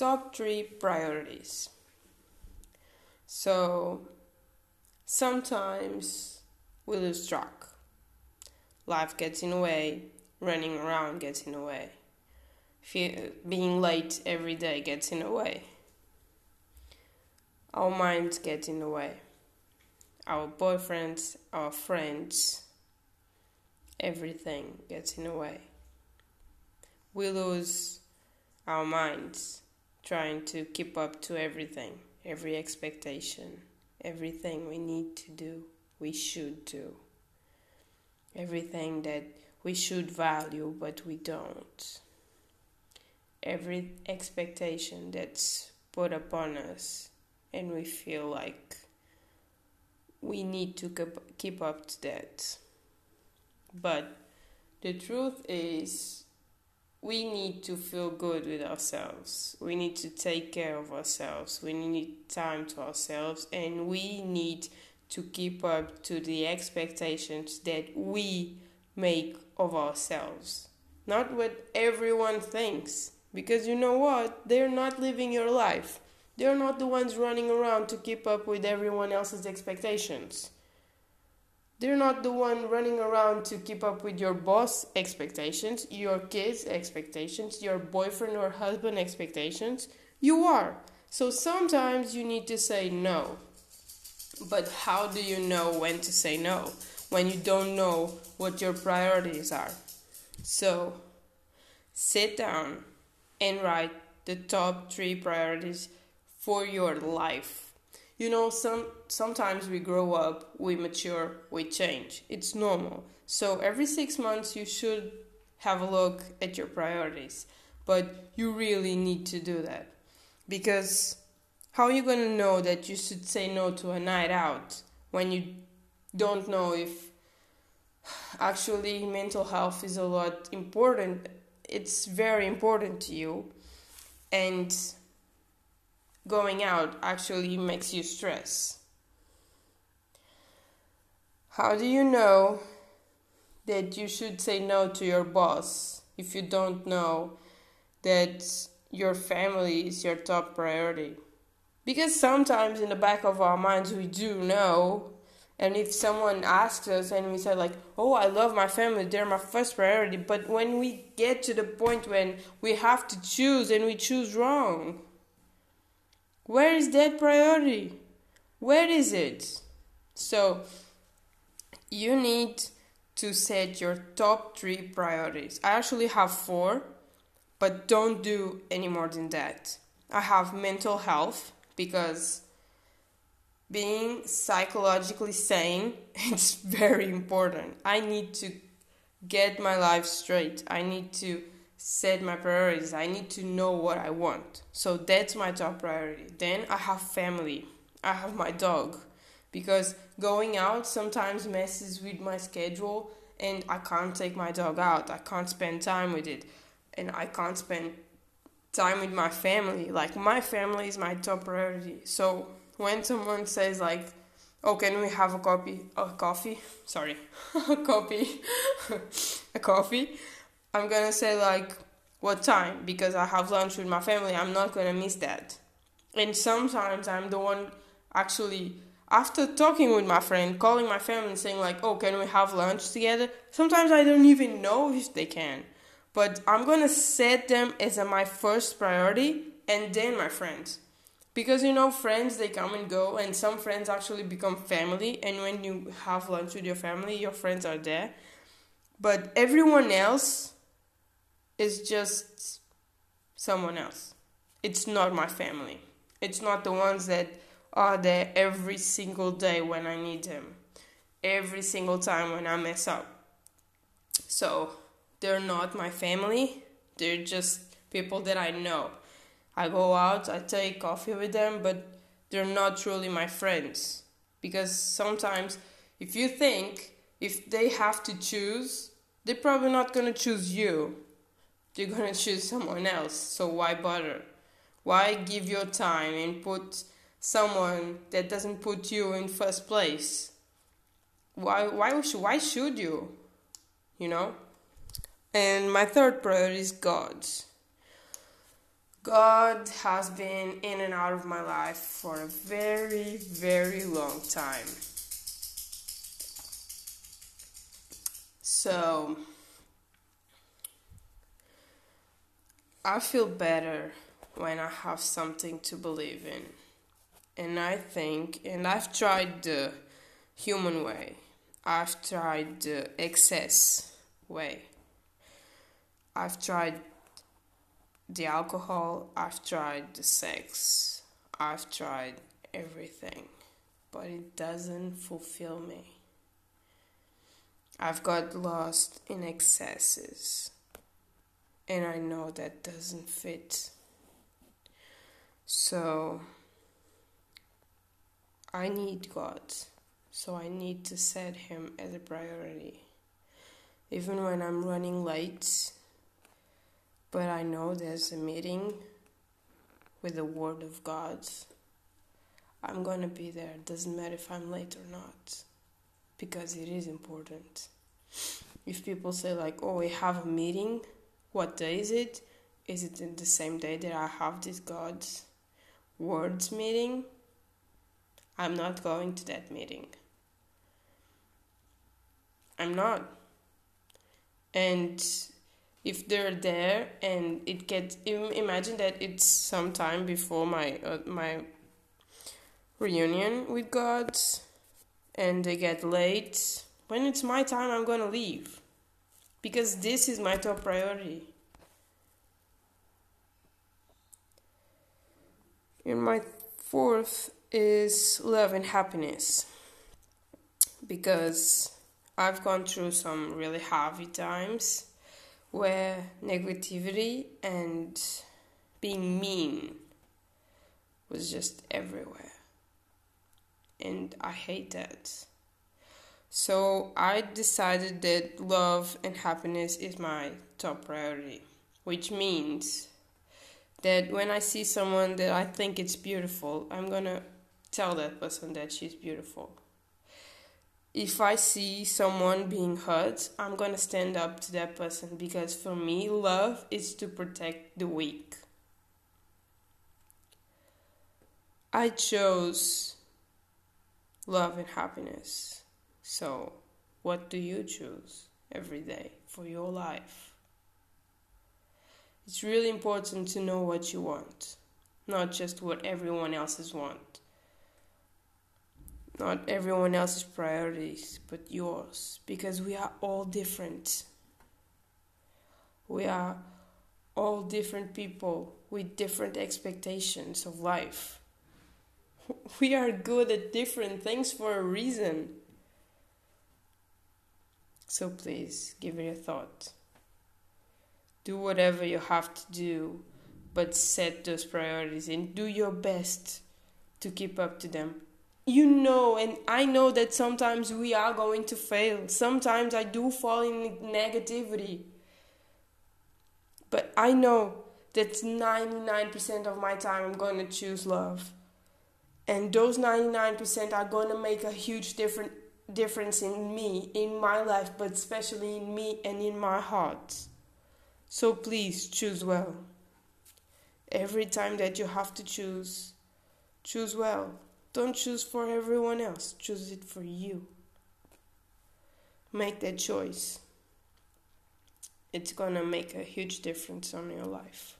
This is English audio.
top three priorities. So sometimes we lose track. Life gets in the way, running around gets in the way, being late every day gets in the way. Our minds get in the way. Our boyfriends, our friends, everything gets in the way. We lose our minds trying to keep up to everything, every expectation, everything we need to do, we should do, everything that we should value but we don't, every expectation that's put upon us and we feel like we need to keep up to that. But the truth is, we need to feel good with ourselves. We need to take care of ourselves. We need time to ourselves, and we need to keep up to the expectations that we make of ourselves. Not what everyone thinks. Because you know what? They're not living your life. They're not the ones running around to keep up with everyone else's expectations. They're not the one running around to keep up with your boss expectations, your kids' expectations, your boyfriend or husband expectations. You are. So sometimes you need to say no. But how do you know when to say no? When you don't know what your priorities are. So sit down and write the top three priorities for your life you know some sometimes we grow up we mature we change. It's normal. So every 6 months you should have a look at your priorities. But you really need to do that. Because how are you going to know that you should say no to a night out when you don't know if actually mental health is a lot important it's very important to you? And going out actually makes you stress. How do you know that you should say no to your boss if you don't know that your family is your top priority? Because sometimes in the back of our minds we do know, and if someone asks us and we say like, "Oh, I love my family; they're my first priority," but when we get to the point when we have to choose and we choose wrong, where is that priority? Where is it? So, you need to set your top three priorities. I actually have four, but don't do any more than that. I have mental health because being psychologically sane it's very important. I need to get my life straight. I need to set my priorities. I need to know what I want. So that's my top priority. Then I have family. I have my dog because going out sometimes messes with my schedule and I can't take my dog out. I can't spend time with it and I can't spend time with my family. Like my family is my top priority. So when someone says like oh can we have a copy a coffee sorry a copy, a coffee I'm gonna say like what time because I have lunch with my family. I'm not gonna miss that. And sometimes I'm the one actually after talking with my friend, calling my family and saying like, "Oh, can we have lunch together?" Sometimes I don't even know if they can. But I'm going to set them as my first priority and then my friends. Because you know, friends they come and go and some friends actually become family and when you have lunch with your family, your friends are there. But everyone else is just someone else. It's not my family. It's not the ones that are there every single day when I need them, every single time when I mess up. So they're not my family, they're just people that I know. I go out, I take coffee with them, but they're not truly my friends. Because sometimes, if you think if they have to choose, they're probably not gonna choose you you're gonna choose someone else. So why bother? Why give your time and put someone that doesn't put you in first place? Why why should why should you? You know? And my third priority is God. God has been in and out of my life for a very, very long time. So, I feel better when I have something to believe in. And I think, and I've tried the human way, I've tried the excess way, I've tried the alcohol, I've tried the sex, I've tried everything, but it doesn't fulfill me. I've got lost in excesses, and I know that doesn't fit. So, I need God, so I need to set Him as a priority. Even when I'm running late, but I know there's a meeting with the Word of God. I'm gonna be there. Doesn't matter if I'm late or not, because it is important. If people say like, "Oh, we have a meeting," what day is it? Is it the same day that I have this God's words meeting? I'm not going to that meeting. I'm not. And if they're there and it gets imagine that it's sometime before my uh, my reunion with God and they get late when it's my time I'm going to leave because this is my top priority and my fourth is love and happiness because I've gone through some really heavy times where negativity and being mean was just everywhere. And I hate that. So I decided that love and happiness is my top priority, which means that when I see someone that I think it's beautiful, I'm gonna tell that person that she's beautiful if I see someone being hurt, I'm gonna stand up to that person because for me, love is to protect the weak. I chose love and happiness. So, what do you choose every day for your life? It's really important to know what you want, not just what everyone else's want not everyone else's priorities, but yours, because we are all different. We are all different people with different expectations of life. We are good at different things for a reason. So please give it a thought. Do whatever you have to do, but set those priorities and do your best to keep up to them. You know and i know that sometimes we are going to fail. Sometimes i do fall in negativity. But i know that 99% of my time i'm going to choose love. And those 99% are going to make a huge different difference in me in my life but especially in me and in my heart so please choose well every time that you have to choose choose well don't choose for everyone else, choose it for you. Make that choice. It's gonna make a huge difference on your life.